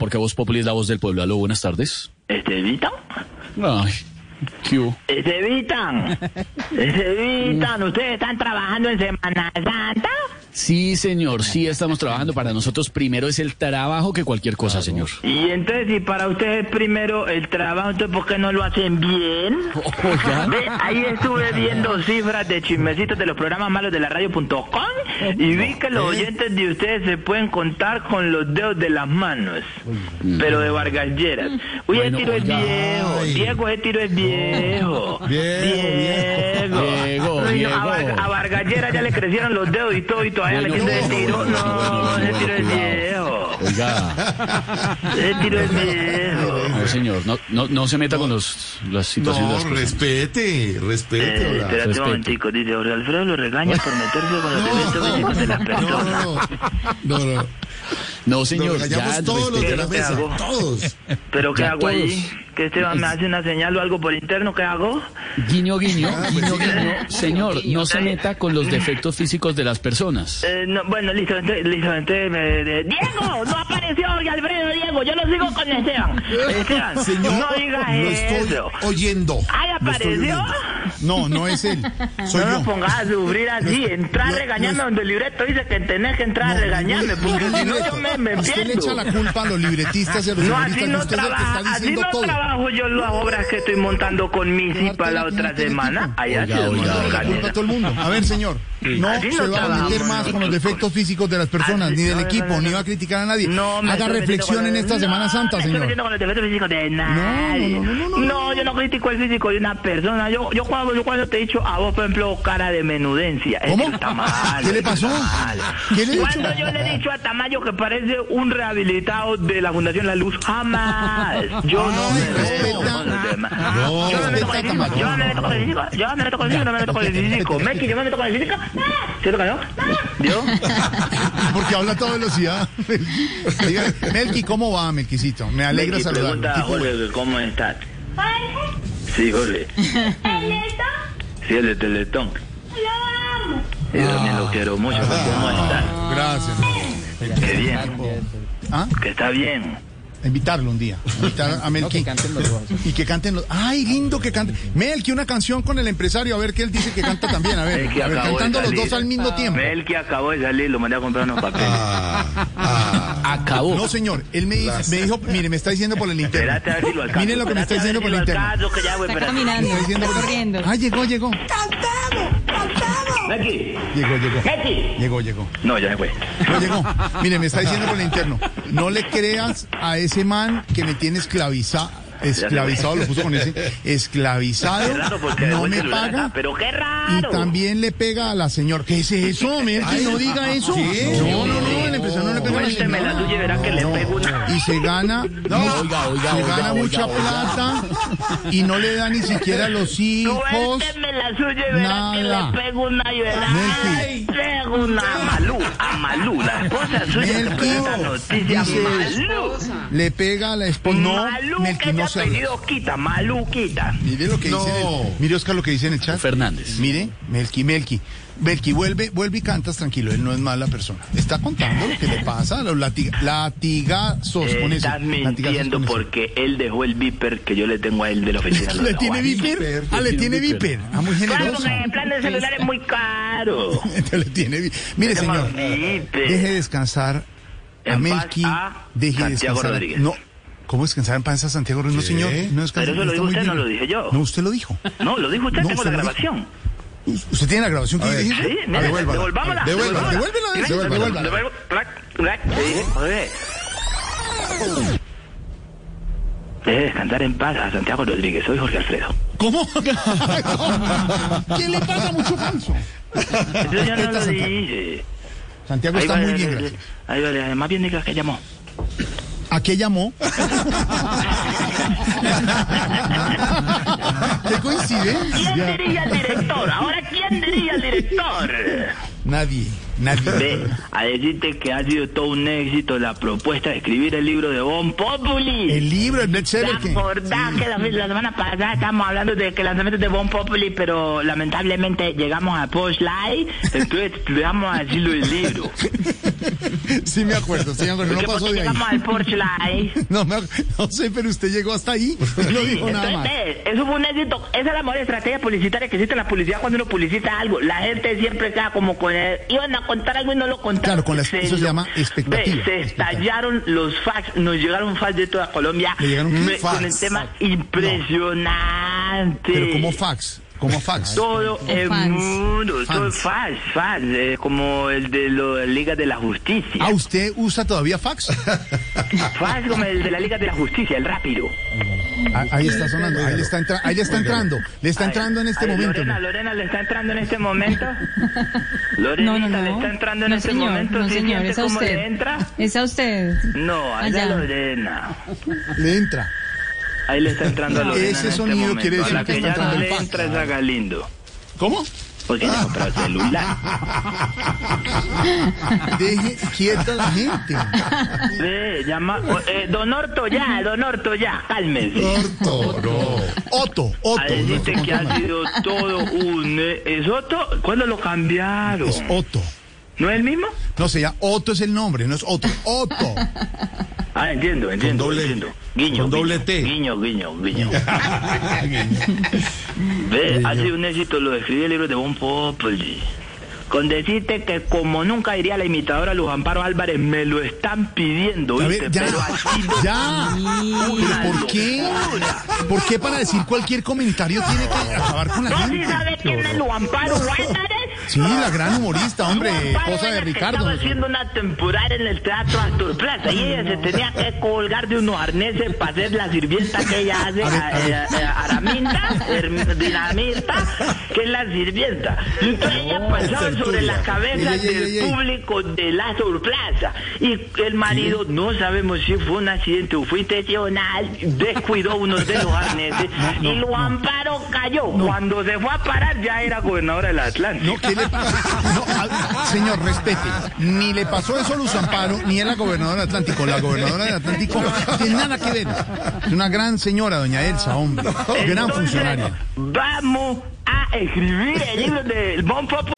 Porque Voz Populi es la voz del pueblo. Aló, buenas tardes. ¿Estevitan? Ay, ¿qué hubo? ¿Estevitan? ¿Estevitan? ¿Ustedes están trabajando en Semana Santa? Sí, señor, sí estamos trabajando. Para nosotros primero es el trabajo que cualquier cosa, señor. Y entonces, si para ustedes primero el trabajo, entonces ¿por qué no lo hacen bien? Ve, ahí estuve viendo cifras de chismecitos de los programas malos de la radio.com y vi que los oyentes de ustedes se pueden contar con los dedos de las manos, pero de Vargas Lleras. Uy, ese tiro es viejo, Diego, ese tiro es viejo. Diego. Diego, Uy, no, Diego. A, Var- a Vargas Lleras ya le crecieron los dedos y todo y todavía Bueno, le queda ese tiro. No, ese tiro es viejo. Oiga, Ese tiro es viejo. no, señor, no, no, no se meta con los, las situaciones No, respete, respete. Eh, espérate un Respeto. momentico, dice Jorge Alfredo lo regaña por meterse con los eventos físicos de las personas. No, no, no. No, Nos señor, ya regañamos todos los de la ¿Qué mesa, hago? todos. ¿Pero qué Ya hago ahí? todos. ¿Que Esteban me hace una señal o algo por interno? ¿Qué hago? Guiño, guiño, Ah, guiño, pues sí. guiño. Señor, no se meta con los defectos físicos de las personas. Eh, no, bueno, listo, entonces me... de- ¡Diego! ¡No apareció Jorge Alfredo, Diego! Yo lo sigo con Esteban. Esteban, Señor, no digas lo estoy eso. oyendo. ¡Ay, apareció! No, no es él. Soy no yo. me pongas a sufrir así, entrar no, regañando no es- donde el libreto dice que tenés que entrar a No, regañarme, no, porque si no yo me, me Usted le echa la culpa a los libretistas y a los No, así no, usted es el que trabaja, está así no todo. trabajo yo las obras que estoy montando con Missy para la otra semana. Allá organizado. todo el mundo. A ver, señor, no Así se no va a meter más con los defectos físicos de las personas, ni del no, equipo, no, no, ni no. va a criticar a nadie. No, Haga reflexión en esta Semana No, Santa, señor. metiendo con los defectos físicos de nadie. no, no, no, no, no. yo no critico el físico de una persona. Yo, yo, cuando, yo cuando te he dicho a vos, por ejemplo, cara de menudencia. ¿Cómo? está mal, ¿Qué le pasó? ¿Qué le Cuando yo le he dicho a Tamayo que parece un rehabilitado de la Fundación La Luz, jamás. Yo no me meto con. No, no el físico. Yo no me meto con el físico. Yo no me meto con el físico. No me meto con el físico. Meki, yo me meto con el físico. ¿Cierto que no? ¿Yo? Porque habla a toda velocidad. Diga, Melqui, ¿cómo va, Melquisito? Me alegra Meki, saludarlo. pregunta a Jorge cómo estás. Sí, Jorge. Sí, el de Teletón. Yo también lo quiero mucho. ¿Cómo estás? Gracias. Qué bien. ¿Ah? Que está bien. Invitarlo un día. Invitar a Melqui. Y que canten los. ¡Ay, lindo que canten! Melqui, una canción con el empresario, a ver qué él dice que canta también. A ver, a ver cantando los dos al mismo tiempo. Melqui acabó de salir, lo mandé a comprar unos papeles. Acabó. No, señor, él me, dijo, mire, me está diciendo por el interno. Espérate a ver si lo alcanzo. Miren lo que me está diciendo por el interno. que espérate. Me está por- Ah, llegó, llegó. Melqui. Llegó, llegó. Melqui. Llegó, llegó. No, ya me fue. No llegó. Mire, me está diciendo por el interno. No le creas a ese man que me tiene esclavizado. Esclavizado, lo puso con ese. Esclavizado. Qué raro No me celular paga. acá, pero qué Y raro. también le pega a la señora. ¿Qué es eso, Melqui? No diga eso. No, no, no, el empresario no le pega a la Cuénteme la señora. tuya y verá que le No. pego una. Y se gana, Oiga, oiga, se oiga, gana oiga, mucha oiga. plata y no le da ni siquiera a los hijos. Cuénteme la suya y verá nada. que le pego una y verá. Melqui. Ay, Pego una a Malú, a Malú, la esposa suya que Melqui. noticia. Dice- Malú. Le pega a la esposa. No, Malú, Melqui que no se habla. apellido quita, Malú quita. Mire lo que dice. el- mire, Oscar, lo que dice en el chat. Fernández. Mire, Melqui, Melqui. Melqui, vuelve, vuelve y cantas tranquilo. Él no es mala persona. Está contando lo que le pasa a los latiga- latigazos con eso. Mintiendo con eso. porque él dejó el viper que yo le tengo a él de la oficina. ¿Le tiene viper? Ah, le tiene viper. Ah, muy Claro, generoso. porque el plan de celular es muy caro. le tiene vi- Mire, señor, viper. deje descansar a Melqui. a Deje Santiago descansar. Rodríguez. No. ¿Cómo descansar en paz a Santiago Rodríguez? No, señor. No descansa, Pero eso lo está dijo muy usted, no lo dije yo. No, usted lo dijo. No, lo dijo usted, No, tengo usted la grabación. ¿Usted tiene la grabación que yo dije? Sí, mira, devolvámosla. Devuélvala, devuélvala, devuélvala, devuélvala. Deje descansar en paz a Santiago Rodríguez, soy Jorge Alfredo. ¿Cómo? ¿Qué le pasa mucho falso? Eso yo no Respeta, lo dije. Santiago está muy bien, gracias. Ahí vale, más bien diga que llamó. ¿A qué llamó? ¿Qué ¿Quién coincidencia? dirige al director? Ahora, ¿quién dirige al director? Nadie, nadie. Ve, a decirte que ha sido todo un éxito la propuesta de escribir el libro de Bon Populi. El libro, el ¿Te bestseller que... acordás que la, la semana pasada estábamos hablando de que el lanzamiento de Bon Populi, pero lamentablemente llegamos a Post Live, entonces dejamos a decirlo del libro. Sí me acuerdo, sí me acuerdo, no pasó de ahí. llegamos al Porsche Live. No, me no sé, pero usted llegó hasta ahí. No dijo nada Entonces, más. ve, eso fue un éxito. Esa es la mejor estrategia publicitaria que existe en la publicidad cuando uno publicita algo. La gente siempre queda como con el... A contar algo y no lo contaron. Claro, con la- eso se llama expectativa. Se estallaron los fax, nos llegaron fax de toda Colombia. ¿Le llegaron me- Con el Fax. tema impresionante. Pero como fax, como fax. Todo el fans. mundo, todo Fans. fax, fax, eh, como el de la Liga de la Justicia. Ah, ¿usted usa todavía fax? Fax como el de la Liga de la Justicia, el rápido. Ah, Ahí está sonando, ahí le está, entra- ahí le está entrando, le está entrando en este momento. Lorena, Lorena le está entrando en este momento. Lorena No, no, no. le está entrando en no, este señor, momento. No, ¿Sí señor, es a cómo usted. le entra? Es a usted. No, a. Lorena. Le entra. Ahí le está entrando a Lorena. Ese en este sonido momento. quiere A decir la que que está ya no le entra es a Galindo. ¿Cómo? Porque le compró el celular. Deje quieta a la gente. Ve, llama. eh, don Orto ya, don Orto ya, cálmese. Otto, Otto. A decirte no, que no, ha no. sido todo un... eh, ¿Es Otto? ¿Cuándo lo cambiaron? Es Otto. ¿No es el mismo? No sé, ya Otto es el nombre, no es Otto. Otto. Ah, entiendo, entiendo, doble- entiendo. Guiño, con doble T. Guiño, guiño, guiño. Ve, ha sido un éxito lo de escribir el libro de Bon Populi. Con decirte que como nunca diría la imitadora Luz Amparo Álvarez, me lo están pidiendo, ¿viste? ver, ya, Pero sido ya. una ¿Pero por qué? ¿Por qué para decir cualquier comentario tiene que acabar con la ¿No sí gente? sabe quién es Luz Amparo Álvarez? Sí, la gran humorista, hombre, esposa de Ricardo. Estaba haciendo una temporada en el Teatro Astor Plaza y ella se tenía que colgar de unos arneses para hacer la sirvienta que ella hace, a- a- Araminta, Dinamita, que es la sirvienta. Entonces ella pasaba sobre la cabeza Ey, ey, ey, del público de la Astor Plaza. Y el marido, no sabemos si fue un accidente o fue intencional, descuidó uno de los arneses y lo amparo cayó. Cuando se fue a parar ya era gobernadora del Atlántico. Señor, respete. Ni le pasó eso a Luz Amparo, ni a la gobernadora del Atlántico. La gobernadora del Atlántico no tiene nada que ver. Es una gran señora, doña Elsa, hombre. Gran funcionaria. Vamos a escribir el libro del Bon.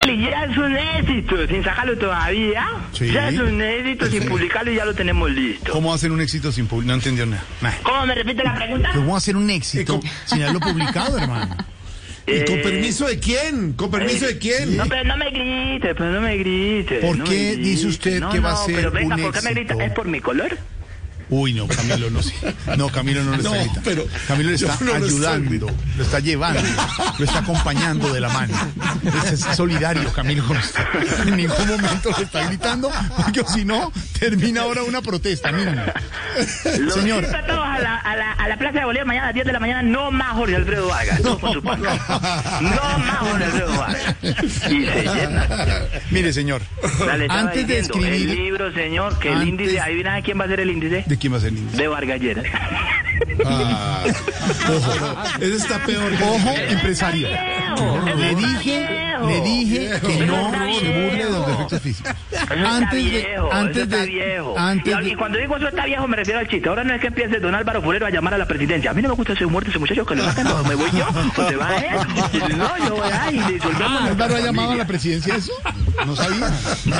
Ya es un éxito, sin sacarlo todavía. Sí. Ya es un éxito, sin publicarlo y ya lo tenemos listo. ¿Cómo hacer un éxito sin publicar? No entendió nada. Nah. ¿Cómo me repite la pregunta? ¿Cómo hacer un éxito sin haberlo publicado, hermano? ¿Y con Eh, permiso de quién? ¿Con permiso de quién? No, pero no me grite, pero no me grite. ¿Por no qué me dice grite. usted No, que va a no, ser pero venga, un ¿por qué me grita? éxito? ¿Es por mi color? Uy, no, Camilo no sé. No, Camilo no le está No, pero Camilo le está no lo ayudando, lo está llevando, lo está acompañando de la mano. Este es solidario, Camilo, con usted. En ningún momento le está gritando, porque si no, termina ahora una protesta. Los Señor, invito a todos a la, a, la, a la Plaza de Bolívar mañana a las 10 de la mañana, no más Jorge Alfredo Vargas, no con su panca. No más Jorge Alfredo Vargas. Y se llena. mire, señor, Dale, antes de diciendo, El escribir, libro, señor, que el índice, adivina quién va a ser el índice. ¿de quién va a ser índice? De Vargas Lleras. Ah, ojo, ese está peor. Ojo, empresario. Viejo, Le dije, le dije que no se burle de los defectos físicos. Antes de, antes de, antes y, de, y cuando digo eso está viejo me refiero al chiste. Ahora no es que empiece don Álvaro Fulero a llamar a la presidencia. A mí no me gusta ese humor de ese muchacho que lo sacan o me voy yo o se va él. No, yo voy Ah, la Álvaro ha llamado a la presidencia eso. No sabía.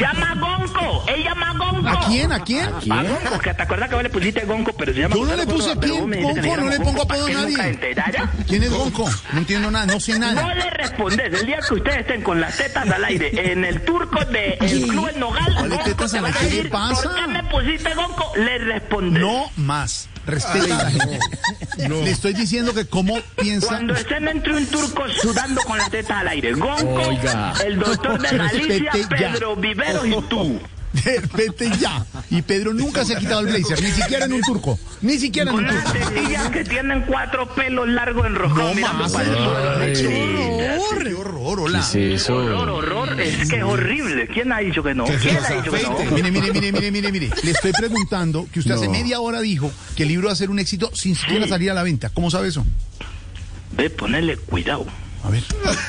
Llama a Gonco, él llama a Gonco. ¿A quién? ¿A quién? A Gonco, que te acuerdas que vos le pusiste Gonco, pero se llama Yo no le puse pero quién, Gonco, no le pongo apodo a ¿para qué nadie. ¿Quién es Gonco? No entiendo nada, no sé No nada. Le respondes. El día que usted esté dicen con las tetas al aire en el turco de el Club El Nogal, ¿Cuáles tetas te al va a aire? ¿Qué pasa? ¿Por qué me pusiste Gonco? Le responde. No más. Respeta a la gente. Le estoy diciendo que cómo piensa. Cuando estén entre un turco sudando con las tetas al aire, Gonco, Oiga. el doctor de Galicia, Respete ya. Pedro Viveros y tú. Respete ya. Y Pedro nunca se ha quitado el blazer, ni siquiera en un turco. Ni siquiera en un turco. tetillas que tienen cuatro pelos largos enroscados No mirando más. Ay. Sí. Qué horror, hola. ¿Qué eso? Horror, horror, es que es horrible. ¿Quién ha dicho que no? ¿Quién ha dicho que no? Mire, mire, mire, mire, mire, mire. Le estoy preguntando que usted hace No. media hora dijo que el libro va a ser un éxito sin siquiera Sí. salir a la venta. ¿Cómo sabe eso? Ve, ponerle cuidado. A ver.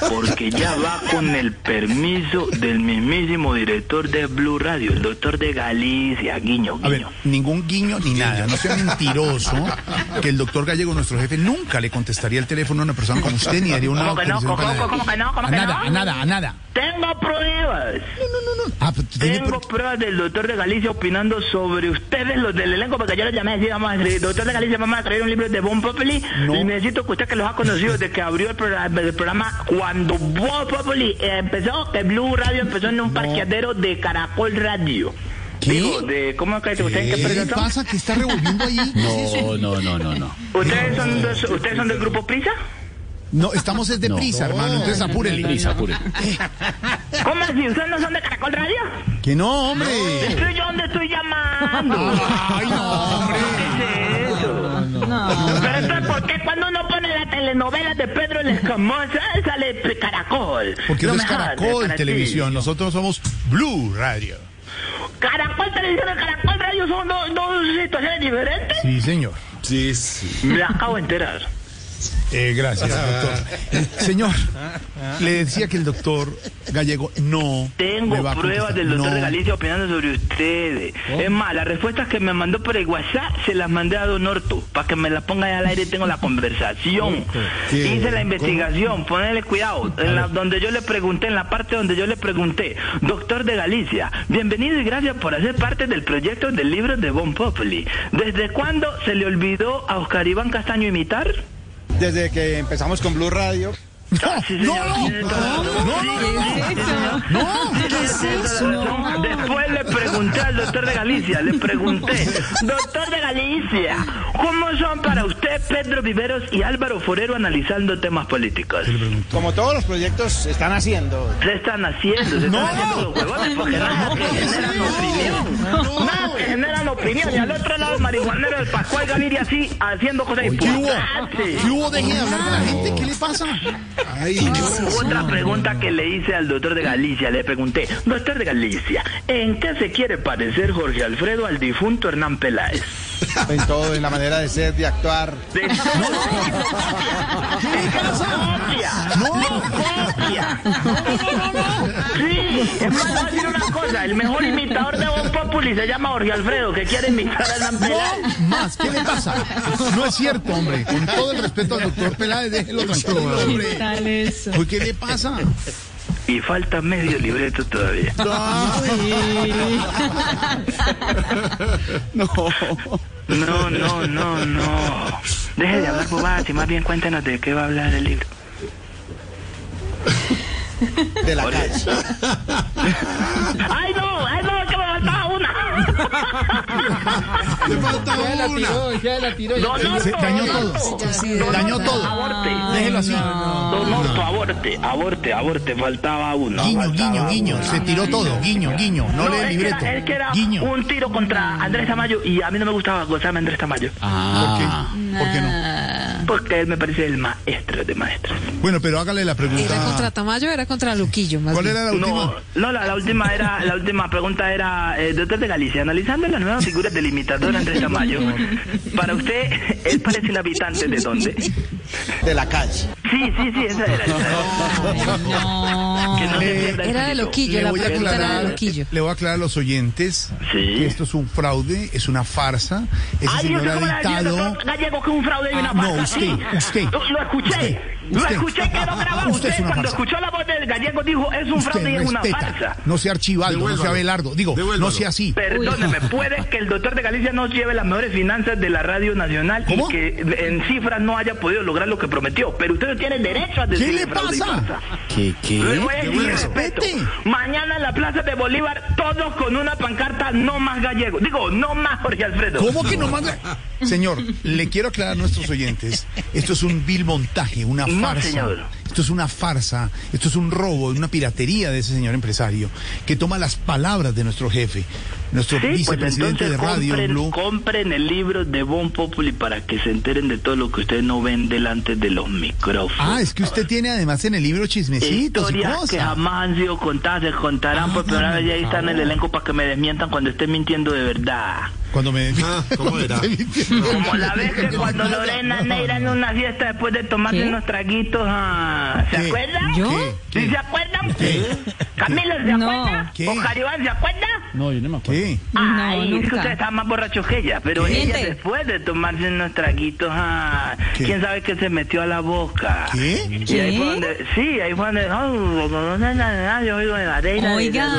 Porque ya va con el permiso del mismísimo director de Blue Radio, el doctor de Galicia, guiño, A ver, guiño. ningún guiño ni nada. No sea mentiroso que el doctor Gallego, nuestro jefe, nunca le contestaría el teléfono a una persona como usted ni haría una ¿Cómo que no? ¿Cómo, para cómo, cómo que no? ¿Cómo A que nada, no? a nada, a nada. Tengo pruebas. Ah, pues, Tengo pruebas del doctor de Galicia opinando sobre ustedes, los del elenco, porque yo los llamé y decía, vamos a escribir, doctor de Galicia, vamos a escribir un libro de Bon Populi No. y necesito que usted que los ha conocido desde que abrió el programa, el programa cuando Bon Populi eh, empezó, que Blue Radio empezó en un parqueadero de Caracol Radio. ¿Qué? Digo, de, ¿cómo que qué pasa? ¿Qué está revolviendo ahí? ¿Qué es eso? No, no, no, no, no. ¿Ustedes son, dos- ¿Ustedes son del grupo Prisa? No, estamos es de No. prisa, hermano. Entonces apúrele. Prisa, apure. ¿Cómo así? ¿Ustedes no son de Caracol Radio? Que no, hombre. Estoy yo donde estoy llamando. Ay, no, hombre. ¿Qué es eso? Pero entonces, ¿por qué cuando uno pone la telenovela de Pedro el Escamosa sale Caracol? Porque No eso es Caracol. Televisión. Nosotros somos Blue Radio. Caracol Televisión y Caracol Radio son dos, dos situaciones diferentes. Sí, señor. Sí, sí. Me acabo de enterar. Eh, gracias, doctor. Señor, le decía que el doctor Gallego no. Tengo me va a pruebas del doctor No. de Galicia opinando sobre ustedes. Es más, las respuestas que me mandó por el WhatsApp se las mandé a Don Orto para que me las ponga ahí al aire y tengo la conversación. ¿Qué? Hice la investigación, ponele cuidado. En la, donde yo le pregunté, en la parte donde yo le pregunté, doctor de Galicia, bienvenido y gracias por hacer parte del proyecto del libro de Bon Populi. ¿Desde cuándo se le olvidó a Oscar Iván Castaño imitar? Desde que empezamos con Blue Radio. Ah, sí, no, señor, no, no, no, toda la razón. Después le pregunté al doctor de Galicia, le pregunté, doctor de Galicia, ¿cómo son para usted Pedro Viveros y Álvaro Forero analizando temas políticos? Como todos los proyectos están haciendo. Se están haciendo, se están haciendo los huevones porque nada que generan opinión. Nada que generan opinión. Y al otro lado el marihuanero del Pascual Gaviria así haciendo cosas ¿Qué hubo? importantes. ¿Qué hubo? De hablar con la gente. ¿Qué le pasa? Ay, Otra pregunta que le hice al doctor de Galicia, le pregunté, doctor de Galicia, ¿en qué se quiere parecer Jorge Alfredo al difunto Hernán Peláez? En todo, en la manera de ser, de actuar. Sí, es más, le voy a decir una cosa, el mejor imitador de Bon Populi se llama Jorge Alfredo, que quiere imitar a Hernán Peláez. No, más. ¿Qué le pasa? No es cierto, hombre. Con todo el respeto al doctor Peláez, déjelo tranquilo, hombre. Uy, ¿Qué le pasa? Y falta medio libreto todavía. No. No, no, no, no. Deje de hablar bobadas y más bien cuéntenos de qué va a hablar el libro. De la calle. ¡Ay, no! ¡Ay, no! ¡Que me faltaba una! le falta una. ¡Don Orto! Se dañó todo. Dañó todo. Aborte. Déjelo así. Don Orto, aborte, aborte, aborte. Faltaba uno. Guiño, faltaba guiño, guiño. Se tiró todo. Guiño, guiño. No lee el es que libreto. era- Es que era Guiño. un tiro contra Andrés Tamayo y a mí no me gustaba gozarme Andrés Tamayo. Ah. ¿Por qué no? Porque él me parece el maestro de maestros. Bueno, pero hágale la ¿Era contra pregunta. Tamayo o era contra Luquillo? Más ¿Cuál bien? era la última? No, no la, la última era, la última pregunta era, eh, doctor de Galicia, analizando las nuevas figuras del imitador Andrés Tamayo, para usted, ¿él parece un habitante de dónde? De la calle. Sí, sí, sí, esa era. esa era. No Eh, Era de. Loquillo, Le la voy, a pregunta era de aclarar, Loquillo. le voy a aclarar a los oyentes Sí. que esto es un fraude, es una farsa. Ese Ay, señor ¿usted ha cómo le va a decir al dictado. doctor Gallego que un fraude y una Ah, no, Sí. usted, Lo, lo escuché. Lo Usted- escuché que no grababa. Usted Usted, es una cuando farsa. escuchó la voz del gallego dijo, es un fraude y es una farsa. No sea Archibaldo, no sea. Abelardo. Digo, no sea así. Perdóneme, puede que el doctor de Galicia no lleve las mejores finanzas de la Radio Nacional ¿Cómo? y que en cifras no haya podido lograr lo que prometió, pero usted no tiene derecho a ¿Qué decirle le pasa? ¿Qué, qué? decir Respete. respeto. Mañana en la Plaza de Bolívar, todos con una pancarta no más gallego. Digo, no más Jorge Alfredo. ¿Cómo que no manda? Señor, le quiero aclarar a nuestros oyentes, esto es un vil montaje, una No, farsa. señor. Esto es una farsa, esto es un robo, una piratería de ese señor empresario que toma las palabras de nuestro jefe, nuestro Sí, pues vicepresidente de Radio compren, Blue. compren el libro de Bon Populi para que se enteren de todo lo que ustedes no ven delante de los micrófonos. Ah, es que usted tiene además en el libro chismecitos y Historias que jamás han sido contadas, se contarán por primera vez y ahí están en el elenco para que me desmientan cuando esté mintiendo de verdad. Cuando me Ah, ¿cómo era? Como la vez que cuando Lorena Neira en una fiesta después de tomarse ¿Qué? unos traguitos, ah, ¿se ¿Qué? acuerdan? ¿Yo? ¿Qué? ¿Sí se acuerdan? Camilo, ¿se No. acuerda? ¿Qué? ¿Oscar Iván se acuerda? No, yo no me acuerdo. ¿Qué? No, Ay, es que nunca. usted está más borracho que ella, pero ¿Qué? ella después de tomarse unos traguitos, ah, ¿Qué? quién sabe qué se metió a la boca. ¿Qué? Y ahí fue ¿Qué? donde, sí, ahí fue donde, no, no, no, no, no, no, yo oigo de la de- Oiga.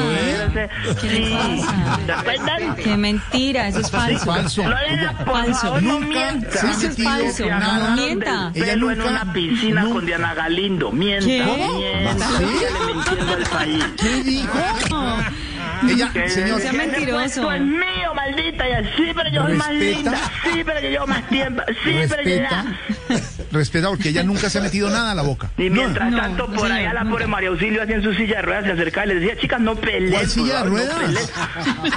¿Qué Sí? ¿se acuerdan? Qué mentira, eso es falso. Falso. Lorena, por Falso. favor, no Nunca mienta. se ha Eso es falso, no mienta. Ella Ella pelo en nunca- una piscina nunca- con Diana Galindo. Mienta, ¿Qué? mienta. ¿Sí? Sígale mintiendo al país. ¿Qué dijo? Ella, señor, sea mentiroso. es mío, maldita. Y así, pero yo soy más linda. Sí, pero yo llevo más tiempo. Sí, pero yo ya. Respeta porque ella nunca se ha metido nada a la boca. Y mientras No, tanto, no, por allá la pobre María Auxilio hacía en su silla de ruedas, se acercaba y le decía, chicas, no peleen. ¿Cuál silla de no ruedas? peleen".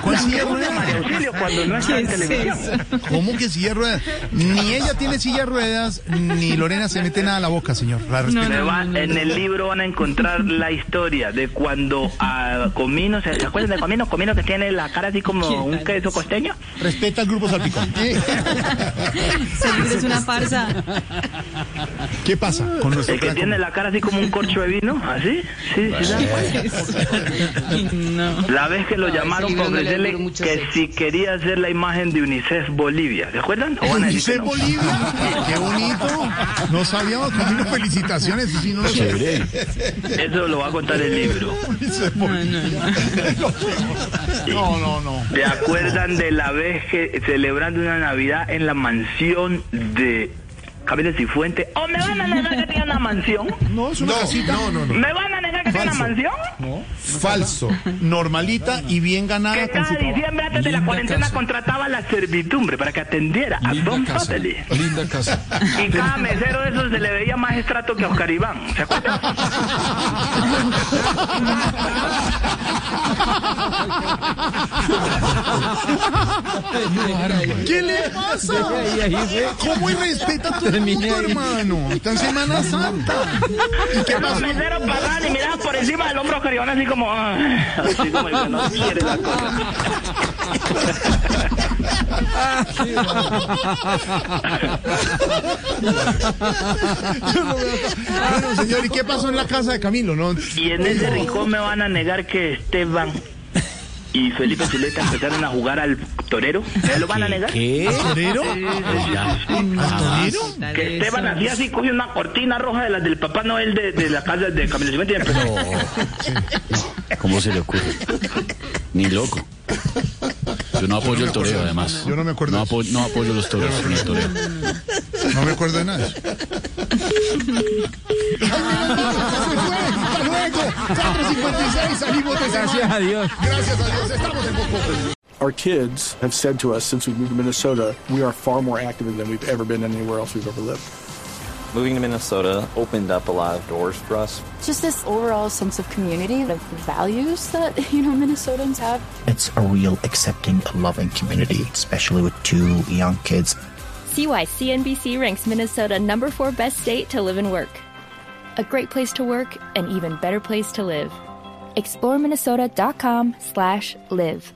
¿Cuál La silla de ruedas? María Auxilio cuando no está en ¿Qué es televisión. ¿Cómo que silla de ruedas? Ni ella tiene silla de ruedas, ni Lorena se mete nada a la boca, señor. La va- en el libro van a encontrar la historia de cuando a Comino, ¿se, ¿se acuerdan de Comino? Comino que tiene la cara así como un queso costeño. Respeta al grupo Salpicón. Libro es una farsa. ¿Qué pasa con nuestro El que tiene la cara así como un corcho de vino, así, sí, sí, ¿sí? No. La vez que lo No, llamaron para ofrecerle que sexo. si quería hacer la imagen de UNICEF Bolivia, ¿se acuerdan? ¿O van a decir que Unicef no? Bolivia, qué bonito. No sabíamos, Camilo, felicitaciones. Sí, no. Eso lo va a contar el libro. Unicef Bolivia. No, no, no. ¿Se acuerdan de la vez que celebrando una Navidad en la mansión de Camilo Cifuente? ¿O me van a negar que tiene una mansión? No, es una No, casita no, no, no. ¿Me van a negar que tiene una Falso. mansión? Falso. normalita y bien ganada Que cada diciembre antes de la Linda cuarentena casa. contrataba la servidumbre para que atendiera a Linda Don casa. Family. Linda casa. Y cada mesero de esos se le veía más estrato que a Oscar Iván. ¿Se acuerdan? ¿Qué le pasa? ¿Cómo irrespeta a todo el mundo, hermano? Está en Semana Santa. ¿Y qué Los pasó? meseros pasaban y miraban por encima del hombro Iván así como... ah, así como que no quiere la cosa. Bueno, señor, ¿y qué pasó en la casa de Camilo? No, Y en ese rincón me van a negar que Esteban y Felipe Zuleta empezaron a jugar al torero. ¿Me lo van a negar? ¿Qué? ¿Torero? Sí, sí. ¿Al torero? Que Esteban hacía así, cogió una cortina roja de las del Papá Noel de, de la casa de Camilo Cifuentes y empezó. ¿Cómo se le ocurre? Ni loco. Yo no apoyo el toreo, además. Yo no me acuerdo No, apo- no apoyo los toros ni el toreo. No me acuerdo de nada de luego! 4.56, salimos de Gracias a Dios. Gracias a Dios, estamos en Poco. Our kids have said to us since we moved to Minnesota, we are far more active than we've ever been anywhere else we've ever lived. Moving to Minnesota opened up a lot of doors for us. Just this overall sense of community, of values that, you know, Minnesotans have. It's a real accepting, loving community, especially with two young kids. See why CNBC ranks Minnesota number four best state to live and work. A great place to work, an even better place to live. Explore Minnesota.com slash live.